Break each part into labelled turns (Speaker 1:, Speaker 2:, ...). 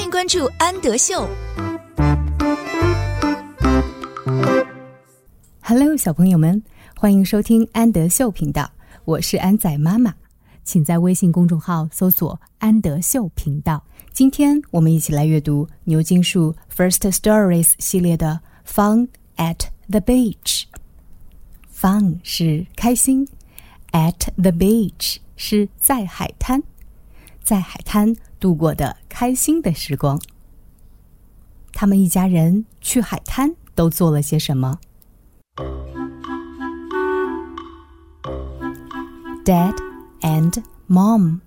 Speaker 1: 欢迎关注安德秀。
Speaker 2: Hello，小朋友们，欢迎收听安德秀频道，我是安仔妈妈，请在微信公众号搜索“安德秀频道”。今天我们一起来阅读牛津树 First Stories 系列的《Fun at the Beach》。Fun 是开心，at the beach 是在海滩，在海滩度过的开心的时光。他们一家人去海滩都做了些什么？Dad and Mom，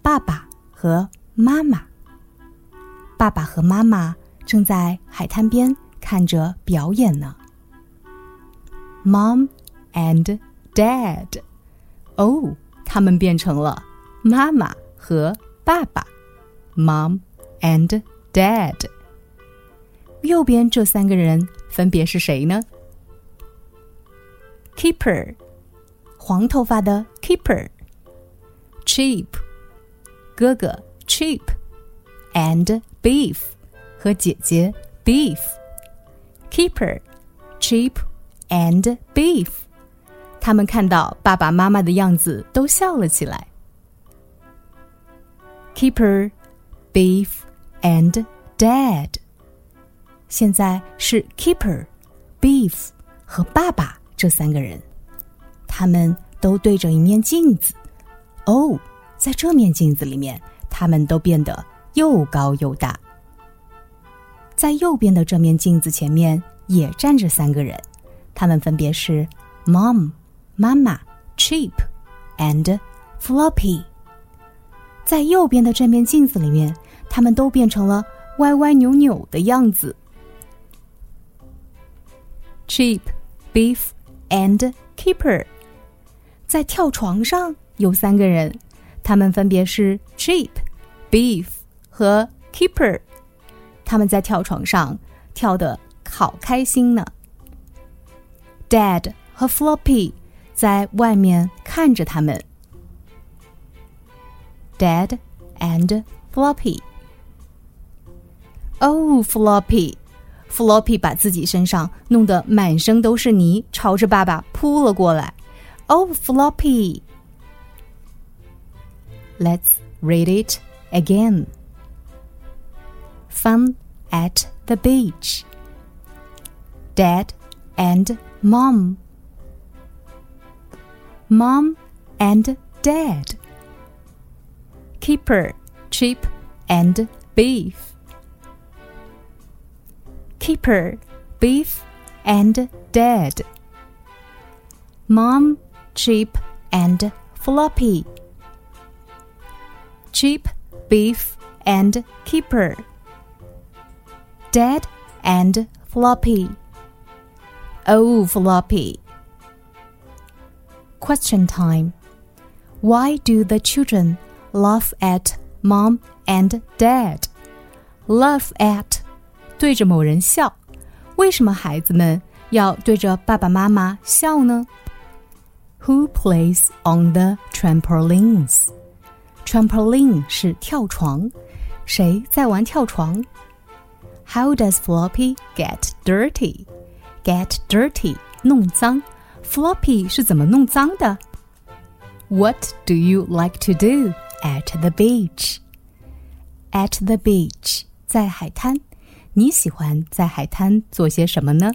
Speaker 2: 爸爸和妈妈。爸爸和妈妈正在海滩边看着表演呢。Mom and Dad，哦，他们变成了妈妈和爸爸。Mom and Dad。右边这三个人分别是谁呢？Keeper，黄头发的 Keeper，Cheap，哥哥 Cheap，and Beef 和姐姐 Beef，Keeper，Cheap，and Beef，他们看到爸爸妈妈的样子都笑了起来。 Beef and Dad，现在是 Keeper，Beef 和爸爸。这三个人，他们都对着一面镜子。哦，在这面镜子里面，他们都变得又高又大。在右边的这面镜子前面也站着三个人，他们分别是 Mom、妈妈、Cheap and Floppy。在右边的这面镜子里面，他们都变成了歪歪扭扭的样子。Cheap、Beef。and keeper，在跳床上有三个人，他们分别是 Cheap、Beef 和 Keeper。他们在跳床上跳得好开心呢。Dad 和 Floppy 在外面看着他们。Dad and Floppy。哦，Floppy。Floppy 把自己身上弄得满身都是泥，朝着爸爸扑了过来。Oh, Floppy! Let's read it again. Fun at the beach. Dad and Mom. Mom and Dad. Keeper, Cheap and Beef keeper, beef, and dead. Mom, cheap, and floppy. Cheap, beef, and keeper. Dead and floppy. Oh, floppy. Question time. Why do the children laugh at mom and dad? Laugh at 对着某人笑，为什么孩子们要对着爸爸妈妈笑呢？Who plays on the trampolines? Trampoline 是跳床，谁在玩跳床？How does Floppy get dirty? Get dirty 弄脏，Floppy 是怎么弄脏的？What do you like to do At the beach? At the beach 在海滩。你喜欢在海滩做些什么呢？